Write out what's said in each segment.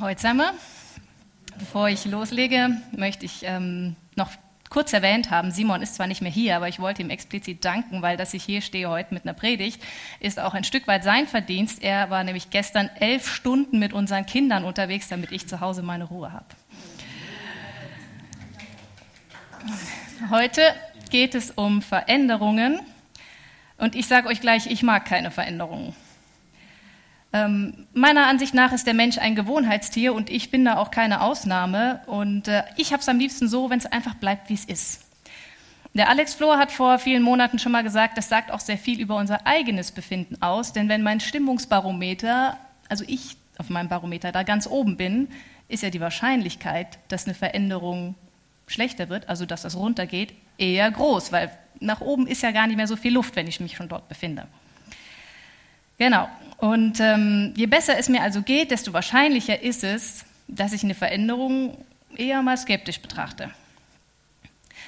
Zusammen. Bevor ich loslege, möchte ich ähm, noch kurz erwähnt haben, Simon ist zwar nicht mehr hier, aber ich wollte ihm explizit danken, weil dass ich hier stehe heute mit einer Predigt, ist auch ein Stück weit sein Verdienst. Er war nämlich gestern elf Stunden mit unseren Kindern unterwegs, damit ich zu Hause meine Ruhe habe. Heute geht es um Veränderungen und ich sage euch gleich, ich mag keine Veränderungen. Ähm, meiner Ansicht nach ist der Mensch ein Gewohnheitstier und ich bin da auch keine Ausnahme. Und äh, ich habe es am liebsten so, wenn es einfach bleibt, wie es ist. Der Alex Flohr hat vor vielen Monaten schon mal gesagt, das sagt auch sehr viel über unser eigenes Befinden aus. Denn wenn mein Stimmungsbarometer, also ich auf meinem Barometer da ganz oben bin, ist ja die Wahrscheinlichkeit, dass eine Veränderung schlechter wird, also dass das runtergeht, eher groß, weil nach oben ist ja gar nicht mehr so viel Luft, wenn ich mich schon dort befinde. Genau. Und ähm, je besser es mir also geht, desto wahrscheinlicher ist es, dass ich eine Veränderung eher mal skeptisch betrachte.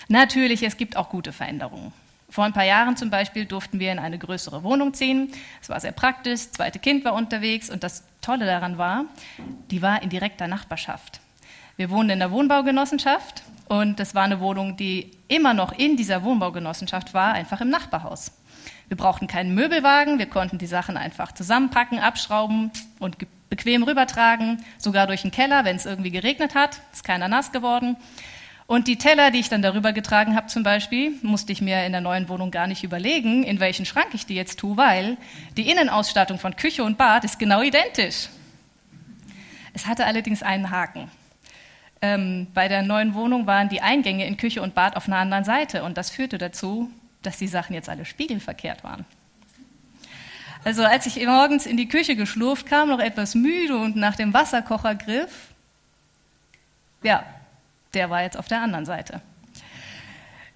Natürlich, es gibt auch gute Veränderungen. Vor ein paar Jahren zum Beispiel durften wir in eine größere Wohnung ziehen. Es war sehr praktisch, das zweite Kind war unterwegs und das Tolle daran war, die war in direkter Nachbarschaft. Wir wohnen in der Wohnbaugenossenschaft und das war eine Wohnung, die immer noch in dieser Wohnbaugenossenschaft war, einfach im Nachbarhaus. Wir brauchten keinen Möbelwagen, wir konnten die Sachen einfach zusammenpacken, abschrauben und bequem rübertragen, sogar durch den Keller, wenn es irgendwie geregnet hat, ist keiner nass geworden. Und die Teller, die ich dann darüber getragen habe zum Beispiel, musste ich mir in der neuen Wohnung gar nicht überlegen, in welchen Schrank ich die jetzt tue, weil die Innenausstattung von Küche und Bad ist genau identisch. Es hatte allerdings einen Haken. Ähm, bei der neuen Wohnung waren die Eingänge in Küche und Bad auf einer anderen Seite und das führte dazu, dass die Sachen jetzt alle spiegelverkehrt waren. Also als ich morgens in die Küche geschlurft kam, noch etwas müde und nach dem Wasserkocher griff, ja, der war jetzt auf der anderen Seite.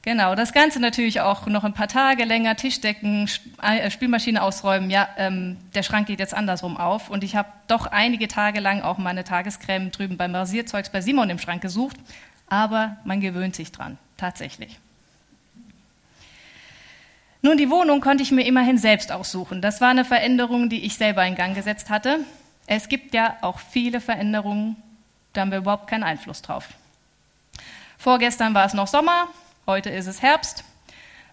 Genau, das Ganze natürlich auch noch ein paar Tage länger, Tischdecken, äh, Spülmaschine ausräumen. Ja, ähm, der Schrank geht jetzt andersrum auf. Und ich habe doch einige Tage lang auch meine Tagescreme drüben beim Rasierzeugs bei Simon im Schrank gesucht. Aber man gewöhnt sich dran, tatsächlich. Nun, die Wohnung konnte ich mir immerhin selbst aussuchen. Das war eine Veränderung, die ich selber in Gang gesetzt hatte. Es gibt ja auch viele Veränderungen, da haben wir überhaupt keinen Einfluss drauf. Vorgestern war es noch Sommer, heute ist es Herbst.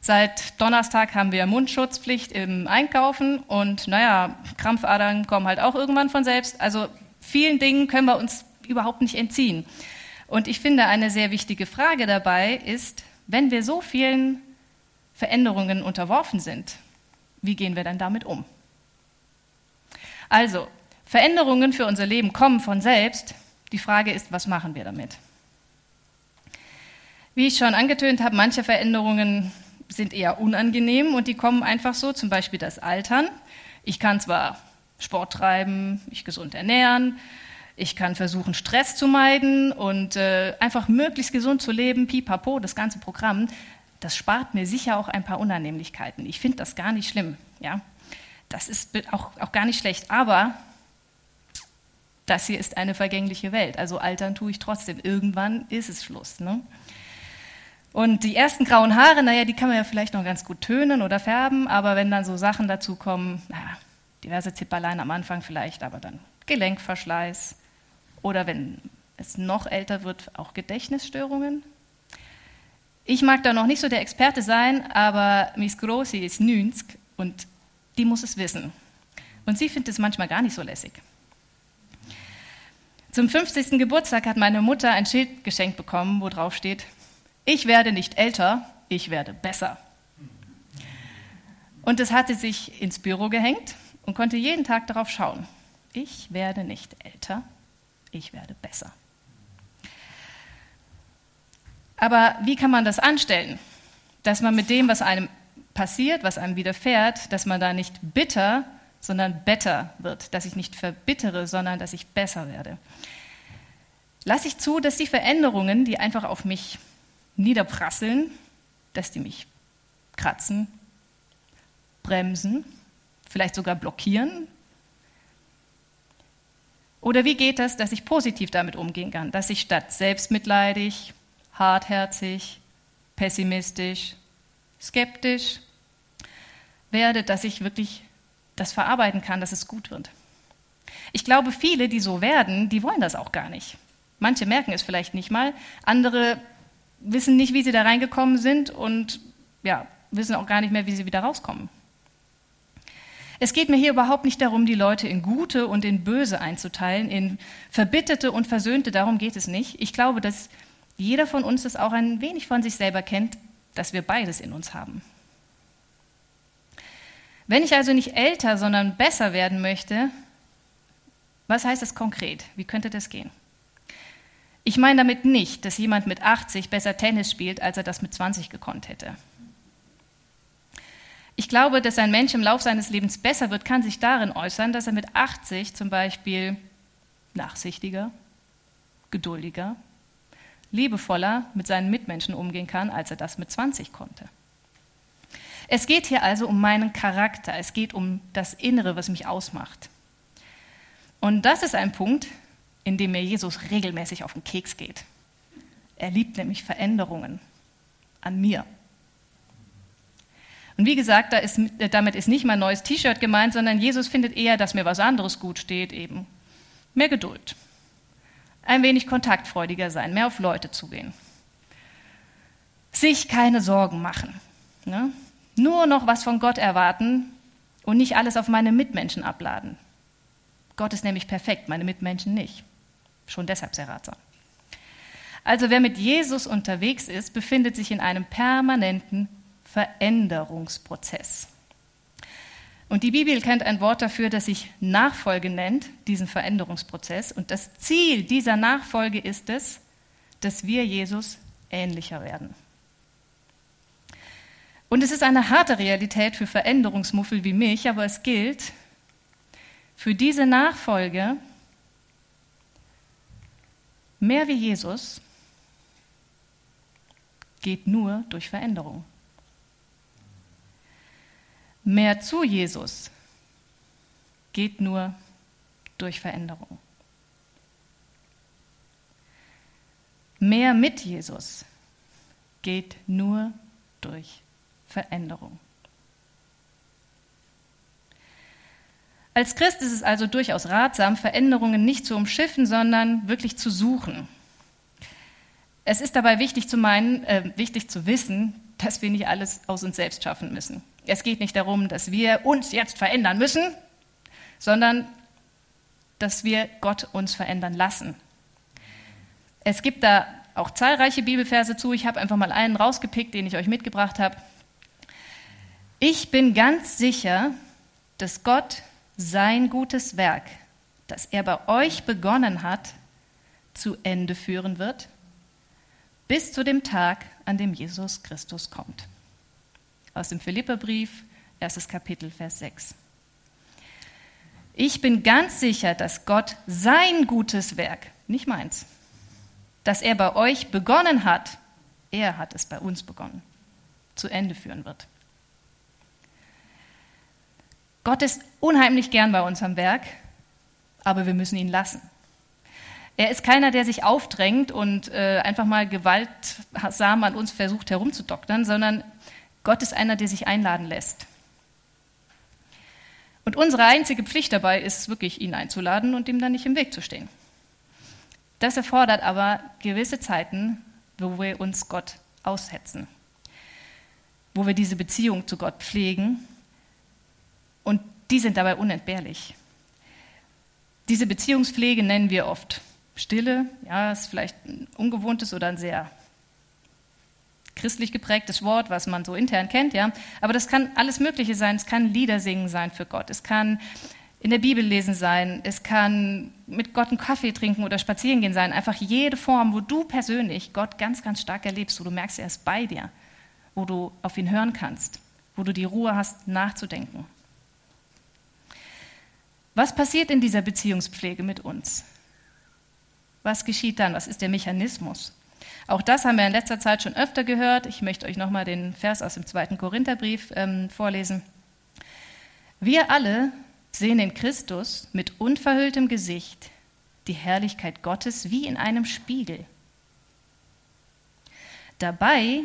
Seit Donnerstag haben wir Mundschutzpflicht im Einkaufen und naja, Krampfadern kommen halt auch irgendwann von selbst. Also vielen Dingen können wir uns überhaupt nicht entziehen. Und ich finde, eine sehr wichtige Frage dabei ist, wenn wir so vielen Veränderungen unterworfen sind, wie gehen wir dann damit um? Also, Veränderungen für unser Leben kommen von selbst. Die Frage ist, was machen wir damit? Wie ich schon angetönt habe, manche Veränderungen sind eher unangenehm und die kommen einfach so, zum Beispiel das Altern. Ich kann zwar Sport treiben, mich gesund ernähren, ich kann versuchen, Stress zu meiden und äh, einfach möglichst gesund zu leben, pipapo, das ganze Programm das spart mir sicher auch ein paar Unannehmlichkeiten. Ich finde das gar nicht schlimm. Ja? Das ist auch, auch gar nicht schlecht. Aber das hier ist eine vergängliche Welt. Also altern tue ich trotzdem. Irgendwann ist es Schluss. Ne? Und die ersten grauen Haare, naja, die kann man ja vielleicht noch ganz gut tönen oder färben, aber wenn dann so Sachen dazu kommen, naja, diverse Zipperlein am Anfang vielleicht, aber dann Gelenkverschleiß oder wenn es noch älter wird, auch Gedächtnisstörungen, ich mag da noch nicht so der Experte sein, aber Miss Grossi ist 90 und die muss es wissen. Und sie findet es manchmal gar nicht so lässig. Zum 50. Geburtstag hat meine Mutter ein Schild geschenkt bekommen, wo drauf steht, ich werde nicht älter, ich werde besser. Und das hatte sich ins Büro gehängt und konnte jeden Tag darauf schauen. Ich werde nicht älter, ich werde besser. Aber wie kann man das anstellen? Dass man mit dem, was einem passiert, was einem widerfährt, dass man da nicht bitter, sondern better wird, dass ich nicht verbittere, sondern dass ich besser werde. Lasse ich zu, dass die Veränderungen, die einfach auf mich niederprasseln, dass die mich kratzen, bremsen, vielleicht sogar blockieren? Oder wie geht das, dass ich positiv damit umgehen kann, dass ich statt selbstmitleidig, hartherzig, pessimistisch, skeptisch werde, dass ich wirklich das verarbeiten kann, dass es gut wird. Ich glaube, viele, die so werden, die wollen das auch gar nicht. Manche merken es vielleicht nicht mal, andere wissen nicht, wie sie da reingekommen sind und ja, wissen auch gar nicht mehr, wie sie wieder rauskommen. Es geht mir hier überhaupt nicht darum, die Leute in Gute und in Böse einzuteilen, in Verbitterte und Versöhnte, darum geht es nicht. Ich glaube, dass jeder von uns das auch ein wenig von sich selber kennt, dass wir beides in uns haben. Wenn ich also nicht älter, sondern besser werden möchte, was heißt das konkret? Wie könnte das gehen? Ich meine damit nicht, dass jemand mit 80 besser Tennis spielt, als er das mit 20 gekonnt hätte. Ich glaube, dass ein Mensch im Lauf seines Lebens besser wird, kann sich darin äußern, dass er mit 80 zum Beispiel nachsichtiger, geduldiger, liebevoller mit seinen Mitmenschen umgehen kann, als er das mit 20 konnte. Es geht hier also um meinen Charakter, es geht um das Innere, was mich ausmacht. Und das ist ein Punkt, in dem mir Jesus regelmäßig auf den Keks geht. Er liebt nämlich Veränderungen an mir. Und wie gesagt, da ist, damit ist nicht mein neues T-Shirt gemeint, sondern Jesus findet eher, dass mir was anderes gut steht, eben mehr Geduld, ein wenig kontaktfreudiger sein, mehr auf Leute zugehen, sich keine Sorgen machen, ne? nur noch was von Gott erwarten und nicht alles auf meine Mitmenschen abladen. Gott ist nämlich perfekt, meine Mitmenschen nicht. Schon deshalb sehr ratsam. Also wer mit Jesus unterwegs ist, befindet sich in einem permanenten Veränderungsprozess. Und die Bibel kennt ein Wort dafür, das sich Nachfolge nennt, diesen Veränderungsprozess. Und das Ziel dieser Nachfolge ist es, dass wir Jesus ähnlicher werden. Und es ist eine harte Realität für Veränderungsmuffel wie mich, aber es gilt, für diese Nachfolge mehr wie Jesus geht nur durch Veränderung mehr zu Jesus geht nur durch Veränderung. Mehr mit Jesus geht nur durch Veränderung. Als Christ ist es also durchaus ratsam, Veränderungen nicht zu umschiffen, sondern wirklich zu suchen. Es ist dabei wichtig zu meinen, äh, wichtig zu wissen, dass wir nicht alles aus uns selbst schaffen müssen. Es geht nicht darum, dass wir uns jetzt verändern müssen, sondern dass wir Gott uns verändern lassen. Es gibt da auch zahlreiche Bibelverse zu. Ich habe einfach mal einen rausgepickt, den ich euch mitgebracht habe. Ich bin ganz sicher, dass Gott sein gutes Werk, das er bei euch begonnen hat, zu Ende führen wird, bis zu dem Tag, an dem Jesus Christus kommt aus dem Philipperbrief, erstes Kapitel, Vers 6. Ich bin ganz sicher, dass Gott sein gutes Werk, nicht meins, das er bei euch begonnen hat, er hat es bei uns begonnen, zu Ende führen wird. Gott ist unheimlich gern bei uns am Werk, aber wir müssen ihn lassen. Er ist keiner, der sich aufdrängt und äh, einfach mal gewaltsam an uns versucht herumzudoktern, sondern Gott ist einer, der sich einladen lässt. Und unsere einzige Pflicht dabei ist wirklich, ihn einzuladen und ihm dann nicht im Weg zu stehen. Das erfordert aber gewisse Zeiten, wo wir uns Gott aussetzen, wo wir diese Beziehung zu Gott pflegen und die sind dabei unentbehrlich. Diese Beziehungspflege nennen wir oft Stille, ja, ist vielleicht ein ungewohntes oder ein sehr christlich geprägtes Wort, was man so intern kennt, ja. Aber das kann alles Mögliche sein. Es kann Lieder singen sein für Gott. Es kann in der Bibel lesen sein. Es kann mit Gott einen Kaffee trinken oder spazieren gehen sein. Einfach jede Form, wo du persönlich Gott ganz, ganz stark erlebst, wo du merkst, er ist bei dir, wo du auf ihn hören kannst, wo du die Ruhe hast, nachzudenken. Was passiert in dieser Beziehungspflege mit uns? Was geschieht dann? Was ist der Mechanismus? Auch das haben wir in letzter Zeit schon öfter gehört. Ich möchte euch nochmal den Vers aus dem zweiten Korintherbrief ähm, vorlesen. Wir alle sehen in Christus mit unverhülltem Gesicht die Herrlichkeit Gottes wie in einem Spiegel. Dabei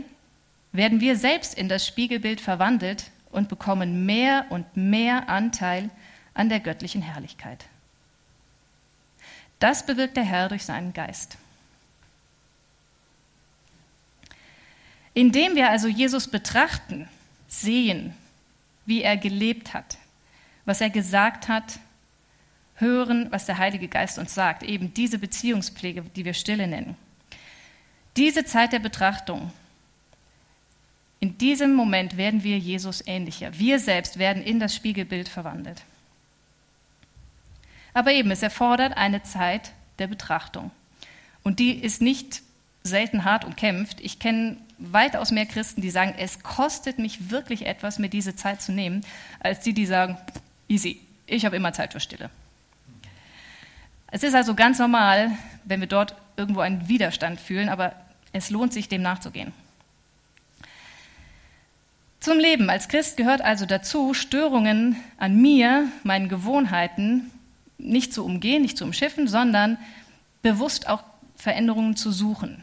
werden wir selbst in das Spiegelbild verwandelt und bekommen mehr und mehr Anteil an der göttlichen Herrlichkeit. Das bewirkt der Herr durch seinen Geist. Indem wir also Jesus betrachten, sehen, wie er gelebt hat, was er gesagt hat, hören, was der Heilige Geist uns sagt, eben diese Beziehungspflege, die wir Stille nennen. Diese Zeit der Betrachtung, in diesem Moment werden wir Jesus ähnlicher. Wir selbst werden in das Spiegelbild verwandelt. Aber eben, es erfordert eine Zeit der Betrachtung. Und die ist nicht selten hart umkämpft. Ich kenne weitaus mehr Christen, die sagen, es kostet mich wirklich etwas, mir diese Zeit zu nehmen, als die, die sagen, easy, ich habe immer Zeit für Stille. Es ist also ganz normal, wenn wir dort irgendwo einen Widerstand fühlen, aber es lohnt sich, dem nachzugehen. Zum Leben als Christ gehört also dazu, Störungen an mir, meinen Gewohnheiten nicht zu umgehen, nicht zu umschiffen, sondern bewusst auch Veränderungen zu suchen.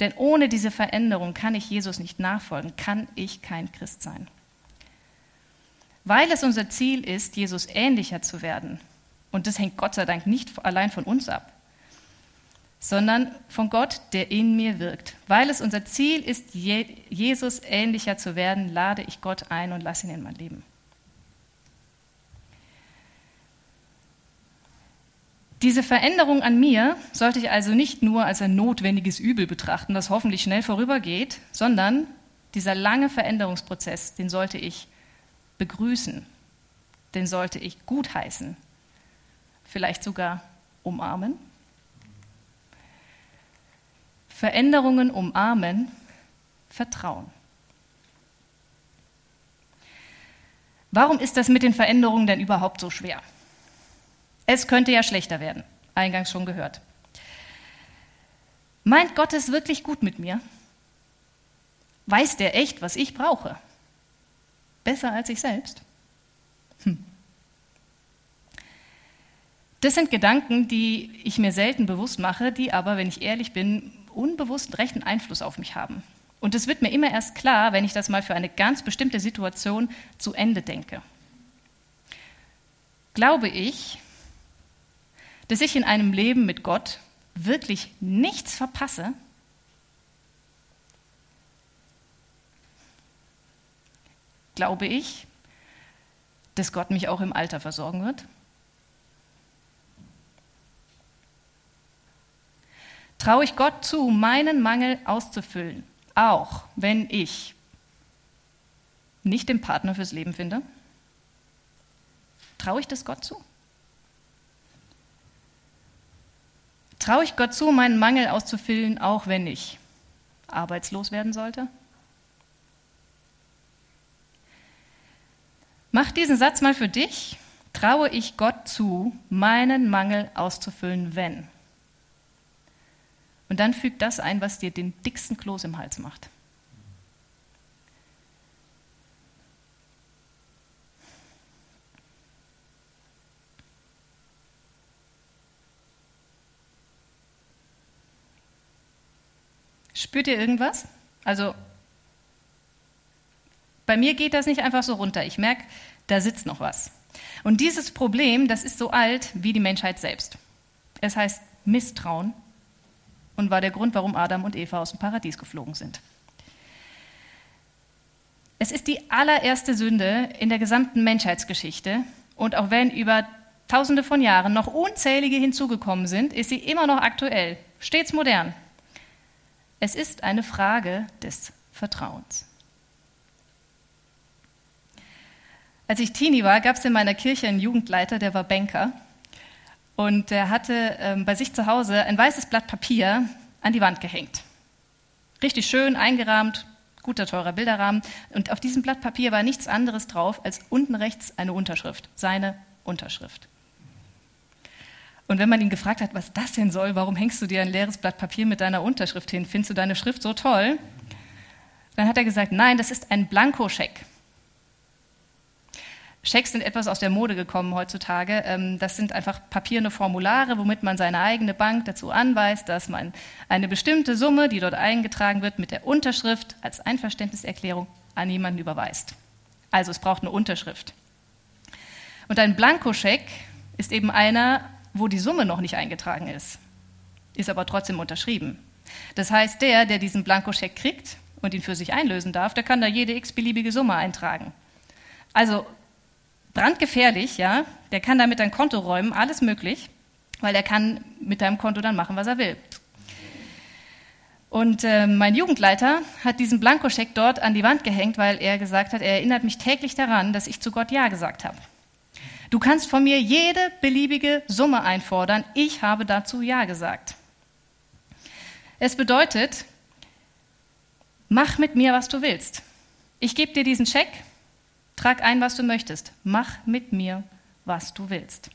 Denn ohne diese Veränderung kann ich Jesus nicht nachfolgen, kann ich kein Christ sein. Weil es unser Ziel ist, Jesus ähnlicher zu werden, und das hängt Gott sei Dank nicht allein von uns ab, sondern von Gott, der in mir wirkt. Weil es unser Ziel ist, Jesus ähnlicher zu werden, lade ich Gott ein und lasse ihn in mein Leben. Diese Veränderung an mir sollte ich also nicht nur als ein notwendiges Übel betrachten, das hoffentlich schnell vorübergeht, sondern dieser lange Veränderungsprozess, den sollte ich begrüßen, den sollte ich gutheißen, vielleicht sogar umarmen. Veränderungen umarmen, Vertrauen. Warum ist das mit den Veränderungen denn überhaupt so schwer? Es könnte ja schlechter werden, eingangs schon gehört. Meint Gott es wirklich gut mit mir? Weiß der echt, was ich brauche? Besser als ich selbst? Hm. Das sind Gedanken, die ich mir selten bewusst mache, die aber, wenn ich ehrlich bin, unbewussten rechten Einfluss auf mich haben. Und es wird mir immer erst klar, wenn ich das mal für eine ganz bestimmte Situation zu Ende denke. Glaube ich, dass ich in einem Leben mit Gott wirklich nichts verpasse? Glaube ich, dass Gott mich auch im Alter versorgen wird? Traue ich Gott zu, meinen Mangel auszufüllen, auch wenn ich nicht den Partner fürs Leben finde? Traue ich das Gott zu? Traue ich Gott zu, meinen Mangel auszufüllen, auch wenn ich arbeitslos werden sollte? Mach diesen Satz mal für dich. Traue ich Gott zu, meinen Mangel auszufüllen, wenn? Und dann füg das ein, was dir den dicksten Kloß im Hals macht. Spürt ihr irgendwas? Also bei mir geht das nicht einfach so runter. Ich merke, da sitzt noch was. Und dieses Problem, das ist so alt wie die Menschheit selbst. Es heißt Misstrauen und war der Grund, warum Adam und Eva aus dem Paradies geflogen sind. Es ist die allererste Sünde in der gesamten Menschheitsgeschichte und auch wenn über tausende von Jahren noch unzählige hinzugekommen sind, ist sie immer noch aktuell, stets modern. Es ist eine Frage des Vertrauens. Als ich Teenie war, gab es in meiner Kirche einen Jugendleiter, der war Banker und er hatte ähm, bei sich zu Hause ein weißes Blatt Papier an die Wand gehängt. Richtig schön eingerahmt, guter, teurer Bilderrahmen. Und auf diesem Blatt Papier war nichts anderes drauf als unten rechts eine Unterschrift, seine Unterschrift. Und wenn man ihn gefragt hat, was das denn soll, warum hängst du dir ein leeres Blatt Papier mit deiner Unterschrift hin? Findest du deine Schrift so toll? Dann hat er gesagt, nein, das ist ein Blankoscheck. Schecks sind etwas aus der Mode gekommen heutzutage. Ähm, das sind einfach papierne Formulare, womit man seine eigene Bank dazu anweist, dass man eine bestimmte Summe, die dort eingetragen wird, mit der Unterschrift als Einverständniserklärung an jemanden überweist. Also es braucht eine Unterschrift. Und ein Blankoscheck ist eben einer, wo die Summe noch nicht eingetragen ist, ist aber trotzdem unterschrieben. Das heißt, der, der diesen Blankoscheck kriegt und ihn für sich einlösen darf, der kann da jede x-beliebige Summe eintragen. Also brandgefährlich, ja, der kann damit dein Konto räumen, alles möglich, weil er kann mit deinem Konto dann machen, was er will. Und äh, mein Jugendleiter hat diesen Blankoscheck dort an die Wand gehängt, weil er gesagt hat, er erinnert mich täglich daran, dass ich zu Gott Ja gesagt habe. Du kannst von mir jede beliebige Summe einfordern. Ich habe dazu Ja gesagt. Es bedeutet, mach mit mir, was du willst. Ich gebe dir diesen Scheck, trag ein, was du möchtest. Mach mit mir, was du willst.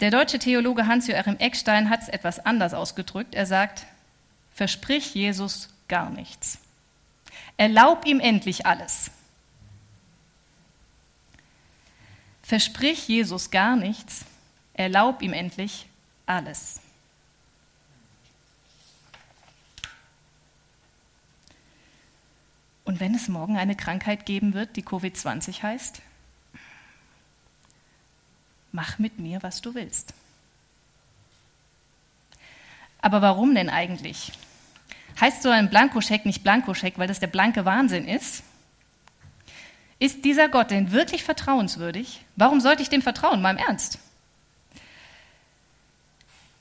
Der deutsche Theologe Hans-Joachim Eckstein hat es etwas anders ausgedrückt. Er sagt, versprich Jesus gar nichts. Erlaub ihm endlich alles. Versprich Jesus gar nichts, erlaub ihm endlich alles. Und wenn es morgen eine Krankheit geben wird, die Covid-20 heißt, mach mit mir, was du willst. Aber warum denn eigentlich? Heißt so ein Blankoscheck nicht Blankoscheck, weil das der blanke Wahnsinn ist? Ist dieser Gott denn wirklich vertrauenswürdig? Warum sollte ich dem vertrauen, mal im Ernst?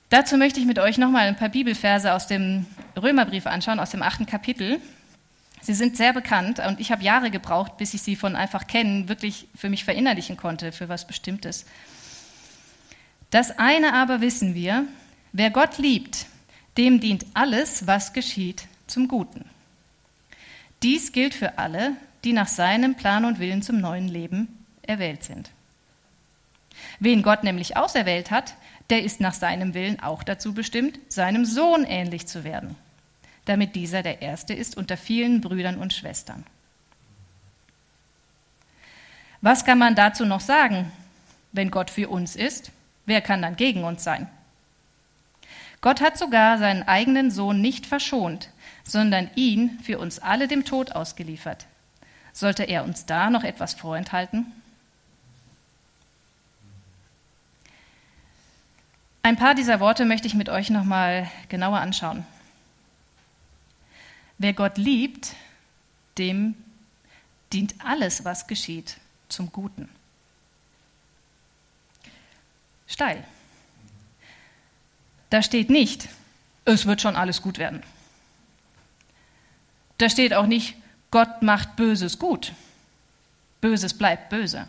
Dazu möchte ich mit euch nochmal ein paar Bibelverse aus dem Römerbrief anschauen, aus dem achten Kapitel. Sie sind sehr bekannt und ich habe Jahre gebraucht, bis ich sie von einfach kennen wirklich für mich verinnerlichen konnte, für was Bestimmtes. Das eine aber wissen wir, wer Gott liebt, dem dient alles, was geschieht, zum Guten. Dies gilt für alle, die nach seinem Plan und Willen zum neuen Leben erwählt sind. Wen Gott nämlich auserwählt hat, der ist nach seinem Willen auch dazu bestimmt, seinem Sohn ähnlich zu werden, damit dieser der Erste ist unter vielen Brüdern und Schwestern. Was kann man dazu noch sagen? Wenn Gott für uns ist, Wer kann dann gegen uns sein? Gott hat sogar seinen eigenen Sohn nicht verschont, sondern ihn für uns alle dem Tod ausgeliefert. Sollte er uns da noch etwas vorenthalten? Ein paar dieser Worte möchte ich mit euch noch mal genauer anschauen. Wer Gott liebt, dem dient alles, was geschieht, zum Guten steil. Da steht nicht, es wird schon alles gut werden. Da steht auch nicht, Gott macht Böses gut. Böses bleibt böse.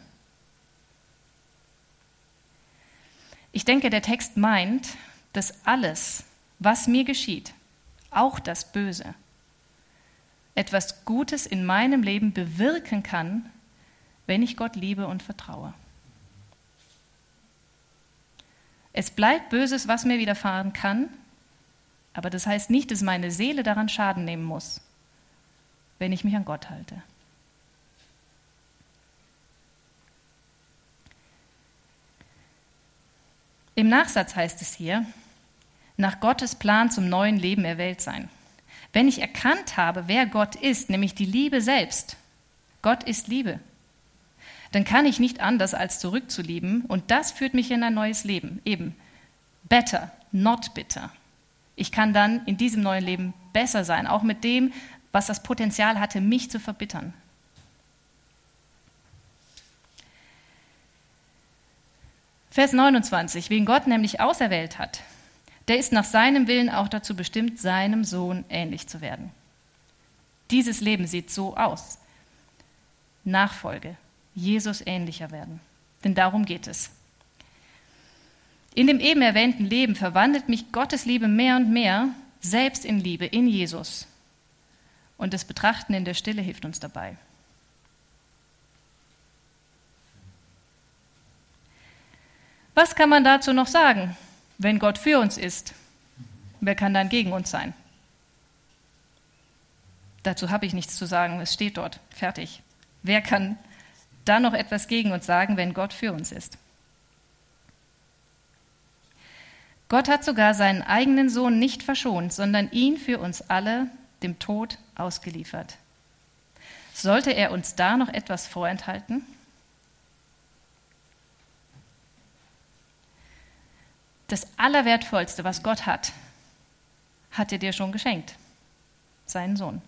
Ich denke, der Text meint, dass alles, was mir geschieht, auch das Böse, etwas Gutes in meinem Leben bewirken kann, wenn ich Gott liebe und vertraue. Es bleibt Böses, was mir widerfahren kann, aber das heißt nicht, dass meine Seele daran Schaden nehmen muss, wenn ich mich an Gott halte. Im Nachsatz heißt es hier, nach Gottes Plan zum neuen Leben erwählt sein. Wenn ich erkannt habe, wer Gott ist, nämlich die Liebe selbst, Gott ist Liebe, dann kann ich nicht anders als zurückzulieben und das führt mich in ein neues Leben. Eben better, not bitter. Ich kann dann in diesem neuen Leben besser sein, auch mit dem, was das Potenzial hatte, mich zu verbittern. Vers 29, wen Gott nämlich auserwählt hat, der ist nach seinem Willen auch dazu bestimmt, seinem Sohn ähnlich zu werden. Dieses Leben sieht so aus. Nachfolge, Jesus ähnlicher werden. Denn darum geht es. In dem eben erwähnten Leben verwandelt mich Gottes Liebe mehr und mehr selbst in Liebe, in Jesus. Und das Betrachten in der Stille hilft uns dabei. Was kann man dazu noch sagen? Wenn Gott für uns ist, wer kann dann gegen uns sein? Dazu habe ich nichts zu sagen, es steht dort, fertig. Wer kann dann noch etwas gegen uns sagen, wenn Gott für uns ist. Gott hat sogar seinen eigenen Sohn nicht verschont, sondern ihn für uns alle dem Tod ausgeliefert. Sollte er uns da noch etwas vorenthalten? Das Allerwertvollste, was Gott hat, hat er dir schon geschenkt, seinen Sohn.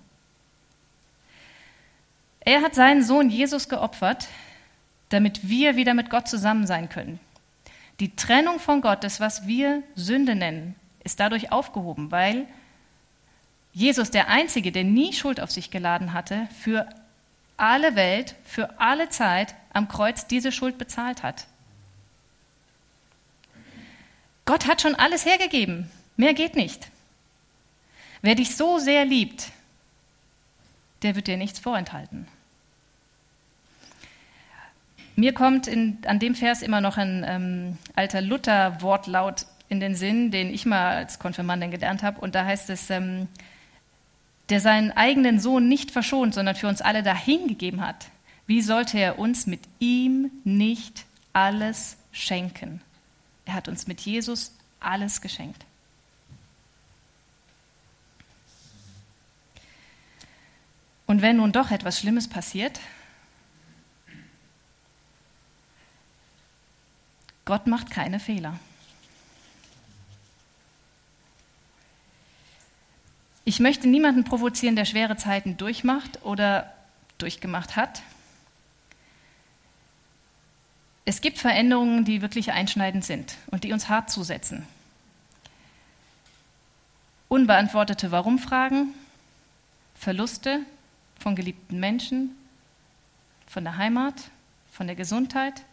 Er hat seinen Sohn Jesus geopfert, damit wir wieder mit Gott zusammen sein können. Die Trennung von Gott, das, was wir Sünde nennen, ist dadurch aufgehoben, weil Jesus, der Einzige, der nie Schuld auf sich geladen hatte, für alle Welt, für alle Zeit am Kreuz diese Schuld bezahlt hat. Gott hat schon alles hergegeben. Mehr geht nicht. Wer dich so sehr liebt, der wird dir nichts vorenthalten. Mir kommt in, an dem Vers immer noch ein ähm, alter Luther-Wortlaut in den Sinn, den ich mal als Konfirmandin gelernt habe. Und da heißt es, ähm, der seinen eigenen Sohn nicht verschont, sondern für uns alle dahingegeben hat. Wie sollte er uns mit ihm nicht alles schenken? Er hat uns mit Jesus alles geschenkt. Und wenn nun doch etwas Schlimmes passiert, Gott macht keine Fehler. Ich möchte niemanden provozieren, der schwere Zeiten durchmacht oder durchgemacht hat. Es gibt Veränderungen, die wirklich einschneidend sind und die uns hart zusetzen. Unbeantwortete Warum-Fragen, Verluste von geliebten Menschen, von der Heimat, von der Gesundheit.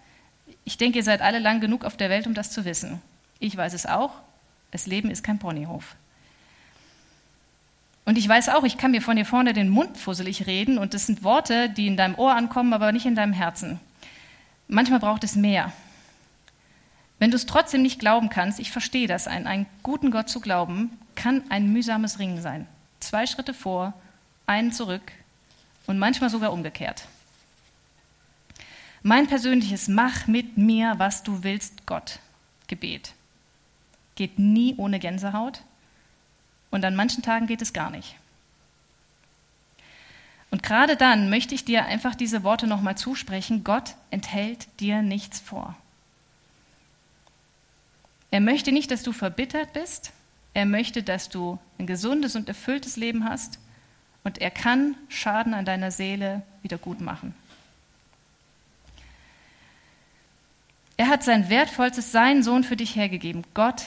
Ich denke, ihr seid alle lang genug auf der Welt, um das zu wissen. Ich weiß es auch. Das Leben ist kein Ponyhof. Und ich weiß auch, ich kann mir von hier vorne den Mund fusselig reden und das sind Worte, die in deinem Ohr ankommen, aber nicht in deinem Herzen. Manchmal braucht es mehr. Wenn du es trotzdem nicht glauben kannst, ich verstehe das, an einen guten Gott zu glauben, kann ein mühsames Ringen sein. Zwei Schritte vor, einen zurück und manchmal sogar umgekehrt. Mein persönliches Mach mit mir, was du willst, Gott, Gebet, geht nie ohne Gänsehaut und an manchen Tagen geht es gar nicht. Und gerade dann möchte ich dir einfach diese Worte nochmal zusprechen. Gott enthält dir nichts vor. Er möchte nicht, dass du verbittert bist. Er möchte, dass du ein gesundes und erfülltes Leben hast. Und er kann Schaden an deiner Seele wieder gut machen. Er hat sein wertvollstes, seinen Sohn für dich hergegeben. Gott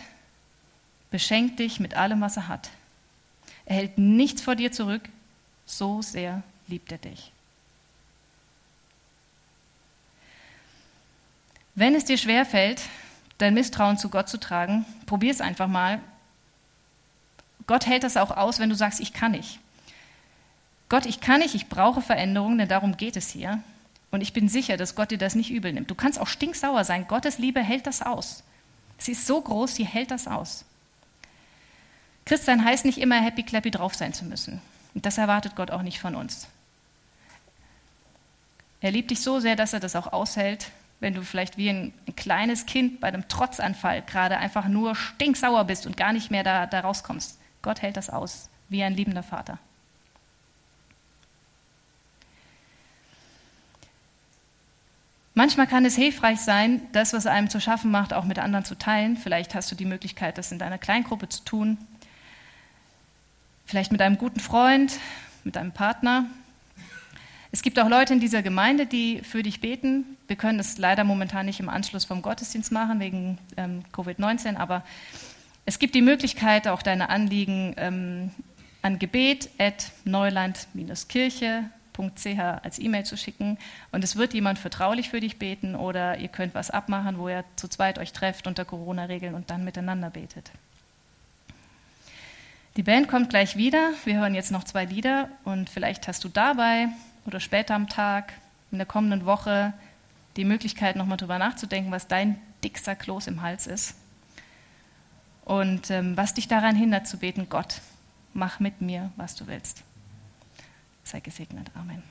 beschenkt dich mit allem, was er hat. Er hält nichts vor dir zurück, so sehr liebt er dich. Wenn es dir schwerfällt, dein Misstrauen zu Gott zu tragen, probier es einfach mal. Gott hält das auch aus, wenn du sagst, ich kann nicht. Gott, ich kann nicht, ich brauche Veränderung, denn darum geht es hier. Und ich bin sicher, dass Gott dir das nicht übel nimmt. Du kannst auch stinksauer sein. Gottes Liebe hält das aus. Sie ist so groß, sie hält das aus. Christsein heißt nicht immer happy clappy drauf sein zu müssen. Und das erwartet Gott auch nicht von uns. Er liebt dich so sehr, dass er das auch aushält, wenn du vielleicht wie ein, ein kleines Kind bei einem Trotzanfall gerade einfach nur stinksauer bist und gar nicht mehr da, da rauskommst. Gott hält das aus, wie ein liebender Vater. Manchmal kann es hilfreich sein, das, was einem zu schaffen macht, auch mit anderen zu teilen. Vielleicht hast du die Möglichkeit, das in deiner Kleingruppe zu tun. Vielleicht mit einem guten Freund, mit einem Partner. Es gibt auch Leute in dieser Gemeinde, die für dich beten. Wir können das leider momentan nicht im Anschluss vom Gottesdienst machen, wegen ähm, Covid-19, aber es gibt die Möglichkeit, auch deine Anliegen ähm, an gebet.neuland-kirche.ch als E-Mail zu schicken und es wird jemand vertraulich für dich beten oder ihr könnt was abmachen, wo ihr zu zweit euch trefft unter Corona-Regeln und dann miteinander betet. Die Band kommt gleich wieder. Wir hören jetzt noch zwei Lieder und vielleicht hast du dabei oder später am Tag, in der kommenden Woche, die Möglichkeit, nochmal drüber nachzudenken, was dein dickster Kloß im Hals ist. Und ähm, was dich daran hindert zu beten, Gott, mach mit mir, was du willst. Sei gesegnet. Amen.